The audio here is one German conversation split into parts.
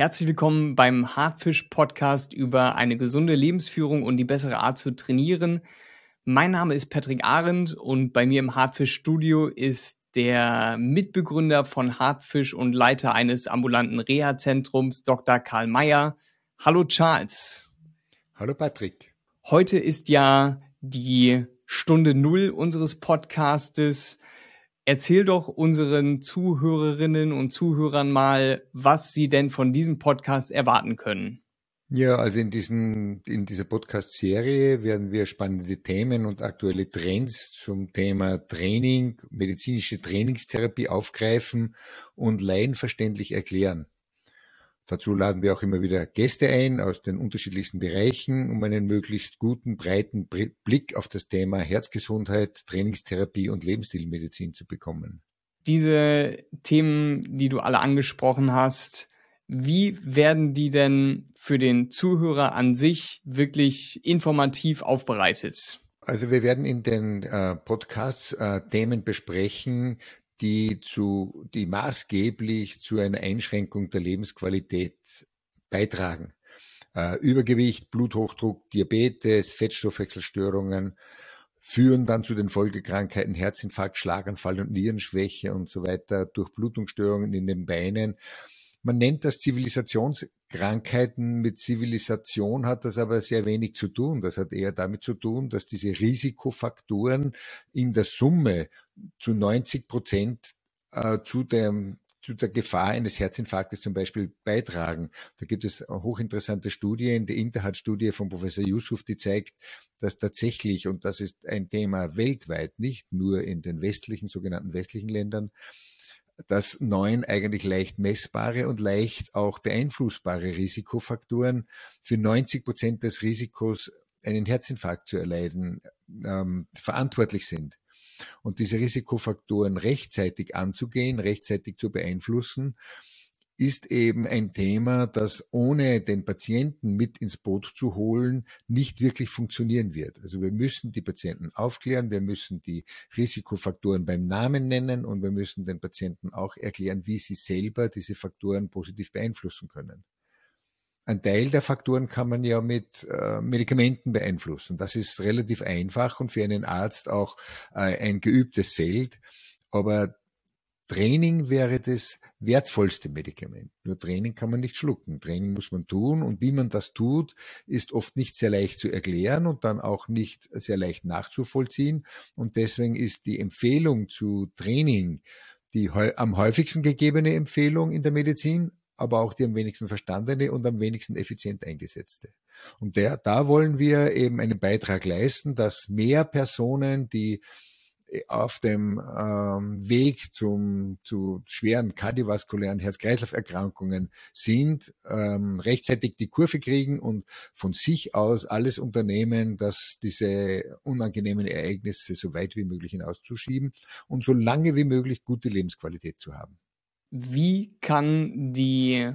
Herzlich willkommen beim Hartfisch Podcast über eine gesunde Lebensführung und die bessere Art zu trainieren. Mein Name ist Patrick Arendt und bei mir im Hartfisch Studio ist der Mitbegründer von Hartfisch und Leiter eines ambulanten Reha-Zentrums, Dr. Karl Mayer. Hallo Charles. Hallo Patrick. Heute ist ja die Stunde Null unseres Podcastes. Erzähl doch unseren Zuhörerinnen und Zuhörern mal, was sie denn von diesem Podcast erwarten können. Ja, also in, diesen, in dieser Podcast-Serie werden wir spannende Themen und aktuelle Trends zum Thema Training, medizinische Trainingstherapie aufgreifen und laienverständlich erklären. Dazu laden wir auch immer wieder Gäste ein aus den unterschiedlichsten Bereichen, um einen möglichst guten, breiten Blick auf das Thema Herzgesundheit, Trainingstherapie und Lebensstilmedizin zu bekommen. Diese Themen, die du alle angesprochen hast, wie werden die denn für den Zuhörer an sich wirklich informativ aufbereitet? Also wir werden in den äh, Podcasts äh, Themen besprechen, die zu, die maßgeblich zu einer Einschränkung der Lebensqualität beitragen. Äh, Übergewicht, Bluthochdruck, Diabetes, Fettstoffwechselstörungen führen dann zu den Folgekrankheiten Herzinfarkt, Schlaganfall und Nierenschwäche und so weiter, Durchblutungsstörungen in den Beinen. Man nennt das Zivilisationskrankheiten. Mit Zivilisation hat das aber sehr wenig zu tun. Das hat eher damit zu tun, dass diese Risikofaktoren in der Summe zu 90 Prozent äh, zu dem zu der Gefahr eines Herzinfarktes zum Beispiel beitragen. Da gibt es hochinteressante Studien. Die Interhat-Studie von Professor Yusuf, die zeigt, dass tatsächlich, und das ist ein Thema weltweit, nicht nur in den westlichen, sogenannten westlichen Ländern, dass neun eigentlich leicht messbare und leicht auch beeinflussbare Risikofaktoren für 90 Prozent des Risikos, einen Herzinfarkt zu erleiden, ähm, verantwortlich sind. Und diese Risikofaktoren rechtzeitig anzugehen, rechtzeitig zu beeinflussen, ist eben ein Thema, das ohne den Patienten mit ins Boot zu holen, nicht wirklich funktionieren wird. Also wir müssen die Patienten aufklären, wir müssen die Risikofaktoren beim Namen nennen und wir müssen den Patienten auch erklären, wie sie selber diese Faktoren positiv beeinflussen können. Ein Teil der Faktoren kann man ja mit äh, Medikamenten beeinflussen. Das ist relativ einfach und für einen Arzt auch äh, ein geübtes Feld. Aber Training wäre das wertvollste Medikament. Nur Training kann man nicht schlucken. Training muss man tun und wie man das tut, ist oft nicht sehr leicht zu erklären und dann auch nicht sehr leicht nachzuvollziehen. Und deswegen ist die Empfehlung zu Training die am häufigsten gegebene Empfehlung in der Medizin, aber auch die am wenigsten verstandene und am wenigsten effizient eingesetzte. Und der, da wollen wir eben einen Beitrag leisten, dass mehr Personen, die auf dem ähm, Weg zum, zu schweren kardiovaskulären Herz-Kreislauf-Erkrankungen sind, ähm, rechtzeitig die Kurve kriegen und von sich aus alles unternehmen, dass diese unangenehmen Ereignisse so weit wie möglich hinauszuschieben und so lange wie möglich gute Lebensqualität zu haben. Wie kann die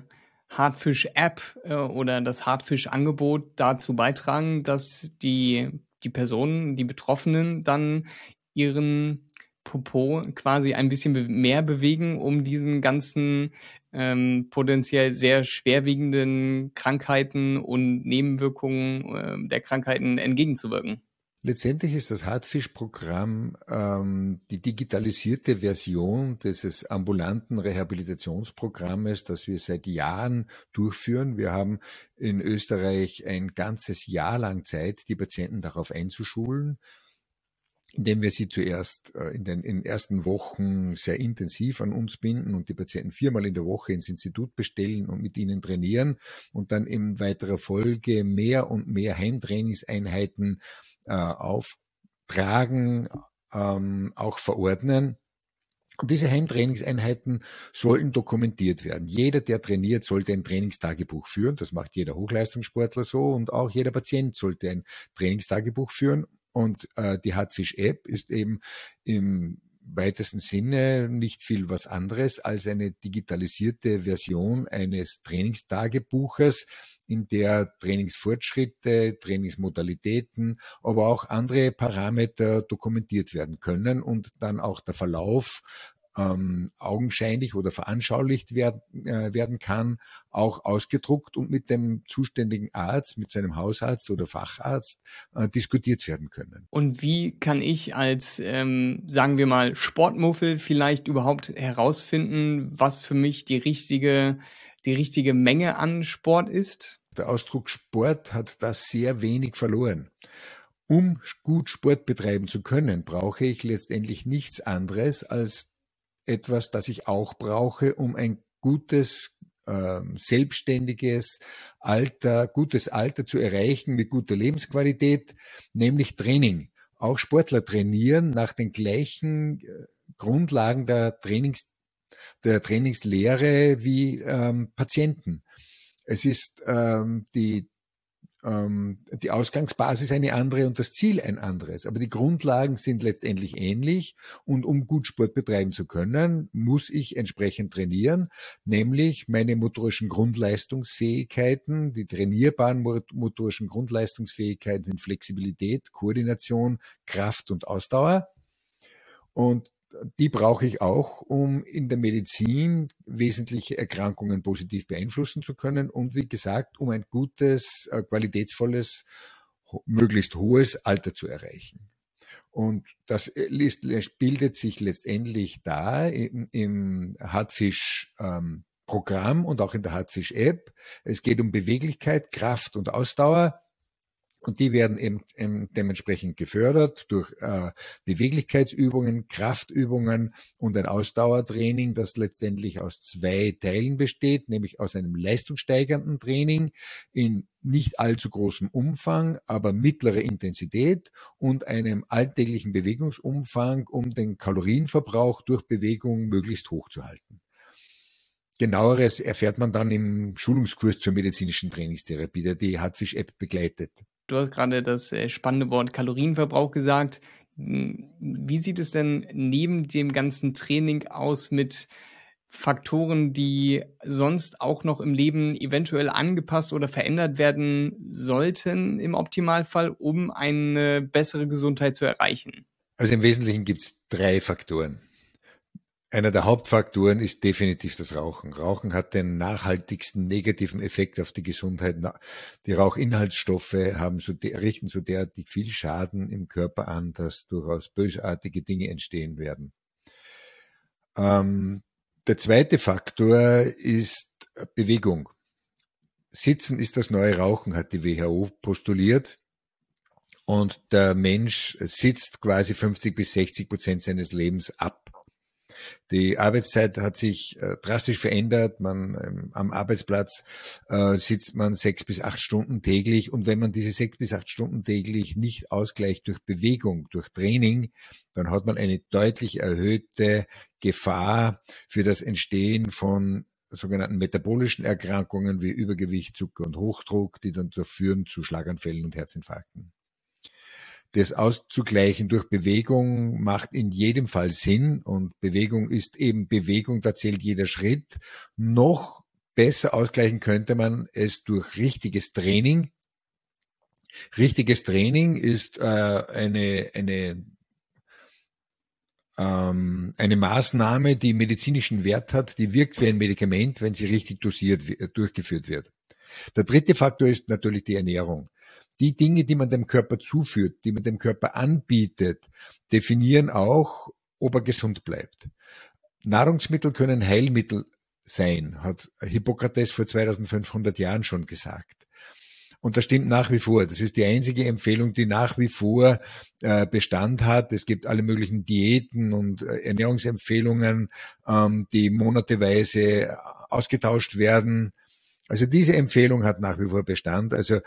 Hartfisch-App äh, oder das Hartfisch-Angebot dazu beitragen, dass die die Personen, die Betroffenen dann ihren Popo quasi ein bisschen mehr bewegen, um diesen ganzen ähm, potenziell sehr schwerwiegenden Krankheiten und Nebenwirkungen äh, der Krankheiten entgegenzuwirken. Letztendlich ist das Hartfisch-Programm ähm, die digitalisierte Version dieses ambulanten Rehabilitationsprogrammes, das wir seit Jahren durchführen. Wir haben in Österreich ein ganzes Jahr lang Zeit, die Patienten darauf einzuschulen indem wir sie zuerst äh, in den, in ersten Wochen sehr intensiv an uns binden und die Patienten viermal in der Woche ins Institut bestellen und mit ihnen trainieren und dann in weiterer Folge mehr und mehr Heimtrainingseinheiten äh, auftragen, ähm, auch verordnen. Und diese Heimtrainingseinheiten sollen dokumentiert werden. Jeder, der trainiert, sollte ein Trainingstagebuch führen. Das macht jeder Hochleistungssportler so und auch jeder Patient sollte ein Trainingstagebuch führen und äh, die Hartfisch-App ist eben im weitesten Sinne nicht viel was anderes als eine digitalisierte Version eines Trainingstagebuches, in der Trainingsfortschritte, Trainingsmodalitäten, aber auch andere Parameter dokumentiert werden können und dann auch der Verlauf ähm, augenscheinlich oder veranschaulicht werden, äh, werden kann, auch ausgedruckt und mit dem zuständigen Arzt, mit seinem Hausarzt oder Facharzt äh, diskutiert werden können. Und wie kann ich als, ähm, sagen wir mal, Sportmuffel vielleicht überhaupt herausfinden, was für mich die richtige, die richtige Menge an Sport ist? Der Ausdruck Sport hat da sehr wenig verloren. Um gut Sport betreiben zu können, brauche ich letztendlich nichts anderes als etwas, das ich auch brauche, um ein gutes, äh, selbstständiges Alter, gutes Alter zu erreichen mit guter Lebensqualität, nämlich Training. Auch Sportler trainieren nach den gleichen äh, Grundlagen der Trainings, der Trainingslehre wie ähm, Patienten. Es ist ähm, die die Ausgangsbasis eine andere und das Ziel ein anderes. Aber die Grundlagen sind letztendlich ähnlich und um gut Sport betreiben zu können, muss ich entsprechend trainieren, nämlich meine motorischen Grundleistungsfähigkeiten, die trainierbaren motorischen Grundleistungsfähigkeiten sind Flexibilität, Koordination, Kraft und Ausdauer. Und die brauche ich auch, um in der Medizin wesentliche Erkrankungen positiv beeinflussen zu können und wie gesagt, um ein gutes, äh, qualitätsvolles, möglichst hohes Alter zu erreichen. Und das äh, bildet sich letztendlich da im, im Hardfish ähm, Programm und auch in der Hardfish App. Es geht um Beweglichkeit, Kraft und Ausdauer und die werden eben, eben dementsprechend gefördert durch äh, Beweglichkeitsübungen, Kraftübungen und ein Ausdauertraining, das letztendlich aus zwei Teilen besteht, nämlich aus einem leistungssteigernden Training in nicht allzu großem Umfang, aber mittlere Intensität und einem alltäglichen Bewegungsumfang, um den Kalorienverbrauch durch Bewegung möglichst hoch zu halten. Genaueres erfährt man dann im Schulungskurs zur medizinischen Trainingstherapie, der die Hartfisch-App begleitet. Du hast gerade das äh, spannende Wort Kalorienverbrauch gesagt. Hm, wie sieht es denn neben dem ganzen Training aus mit Faktoren, die sonst auch noch im Leben eventuell angepasst oder verändert werden sollten im Optimalfall, um eine bessere Gesundheit zu erreichen? Also im Wesentlichen gibt es drei Faktoren. Einer der Hauptfaktoren ist definitiv das Rauchen. Rauchen hat den nachhaltigsten negativen Effekt auf die Gesundheit. Die Rauchinhaltsstoffe haben so, richten so derartig viel Schaden im Körper an, dass durchaus bösartige Dinge entstehen werden. Ähm, der zweite Faktor ist Bewegung. Sitzen ist das neue Rauchen, hat die WHO postuliert. Und der Mensch sitzt quasi 50 bis 60 Prozent seines Lebens ab. Die Arbeitszeit hat sich äh, drastisch verändert. Man ähm, am Arbeitsplatz äh, sitzt man sechs bis acht Stunden täglich und wenn man diese sechs bis acht Stunden täglich nicht ausgleicht durch Bewegung, durch Training, dann hat man eine deutlich erhöhte Gefahr für das Entstehen von sogenannten metabolischen Erkrankungen wie Übergewicht, Zucker und Hochdruck, die dann führen zu Schlaganfällen und Herzinfarkten das auszugleichen durch Bewegung macht in jedem Fall Sinn und Bewegung ist eben Bewegung, da zählt jeder Schritt. Noch besser ausgleichen könnte man es durch richtiges Training. Richtiges Training ist äh, eine, eine, ähm, eine Maßnahme, die medizinischen Wert hat, die wirkt wie ein Medikament, wenn sie richtig dosiert durchgeführt wird. Der dritte Faktor ist natürlich die Ernährung die Dinge, die man dem Körper zuführt, die man dem Körper anbietet, definieren auch, ob er gesund bleibt. Nahrungsmittel können Heilmittel sein, hat Hippokrates vor 2500 Jahren schon gesagt. Und das stimmt nach wie vor. Das ist die einzige Empfehlung, die nach wie vor äh, Bestand hat. Es gibt alle möglichen Diäten und äh, Ernährungsempfehlungen, ähm, die monateweise ausgetauscht werden. Also diese Empfehlung hat nach wie vor Bestand. Also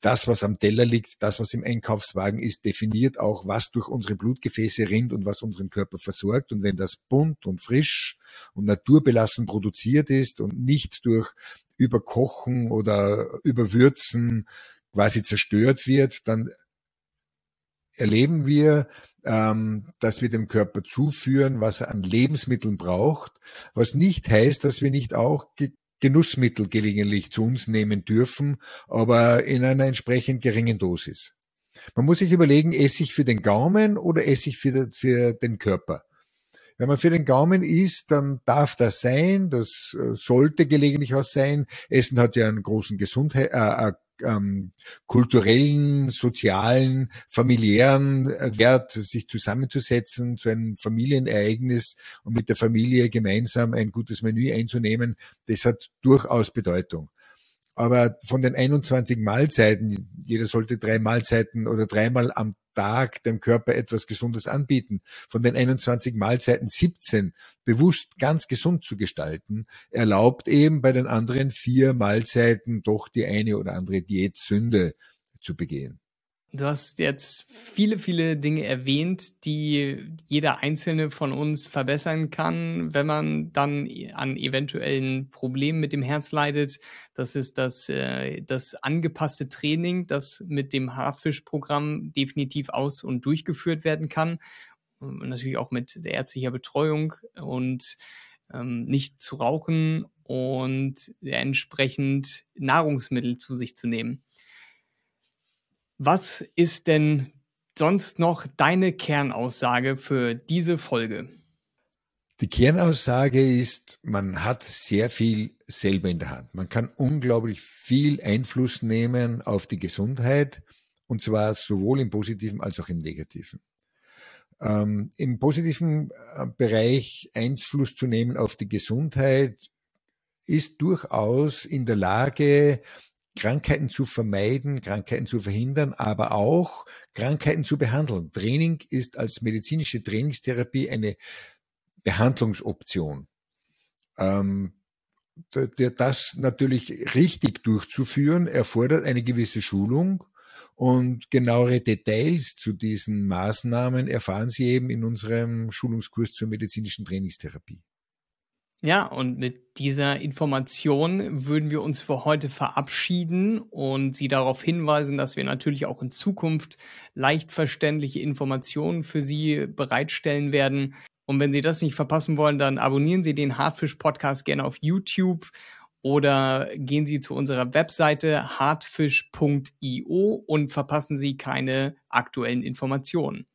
das, was am Teller liegt, das, was im Einkaufswagen ist, definiert auch, was durch unsere Blutgefäße rinnt und was unseren Körper versorgt. Und wenn das bunt und frisch und naturbelassen produziert ist und nicht durch Überkochen oder Überwürzen quasi zerstört wird, dann erleben wir, ähm, dass wir dem Körper zuführen, was er an Lebensmitteln braucht, was nicht heißt, dass wir nicht auch Genussmittel gelegentlich zu uns nehmen dürfen, aber in einer entsprechend geringen Dosis. Man muss sich überlegen, esse ich für den Gaumen oder esse ich für, für den Körper? Wenn man für den Gaumen isst, dann darf das sein, das äh, sollte gelegentlich auch sein. Essen hat ja einen großen Gesundheit, äh, äh, ähm, kulturellen, sozialen, familiären äh, Wert, sich zusammenzusetzen zu einem Familienereignis und mit der Familie gemeinsam ein gutes Menü einzunehmen, das hat durchaus Bedeutung. Aber von den 21 Mahlzeiten, jeder sollte drei Mahlzeiten oder dreimal am Tag dem Körper etwas Gesundes anbieten. Von den 21 Mahlzeiten 17 bewusst ganz gesund zu gestalten, erlaubt eben bei den anderen vier Mahlzeiten doch die eine oder andere Diätsünde zu begehen. Du hast jetzt viele, viele Dinge erwähnt, die jeder einzelne von uns verbessern kann, wenn man dann an eventuellen Problemen mit dem Herz leidet. Das ist das, äh, das angepasste Training, das mit dem Hartfischprogramm definitiv aus- und durchgeführt werden kann. Und natürlich auch mit der ärztlicher Betreuung und ähm, nicht zu rauchen und entsprechend Nahrungsmittel zu sich zu nehmen. Was ist denn sonst noch deine Kernaussage für diese Folge? Die Kernaussage ist, man hat sehr viel selber in der Hand. Man kann unglaublich viel Einfluss nehmen auf die Gesundheit und zwar sowohl im positiven als auch im negativen. Ähm, Im positiven äh, Bereich Einfluss zu nehmen auf die Gesundheit ist durchaus in der Lage, Krankheiten zu vermeiden, Krankheiten zu verhindern, aber auch Krankheiten zu behandeln. Training ist als medizinische Trainingstherapie eine Behandlungsoption. Ähm, das natürlich richtig durchzuführen, erfordert eine gewisse Schulung und genauere Details zu diesen Maßnahmen erfahren Sie eben in unserem Schulungskurs zur medizinischen Trainingstherapie. Ja, und mit dieser Information würden wir uns für heute verabschieden und Sie darauf hinweisen, dass wir natürlich auch in Zukunft leicht verständliche Informationen für Sie bereitstellen werden. Und wenn Sie das nicht verpassen wollen, dann abonnieren Sie den Hartfisch Podcast gerne auf YouTube oder gehen Sie zu unserer Webseite hartfisch.io und verpassen Sie keine aktuellen Informationen.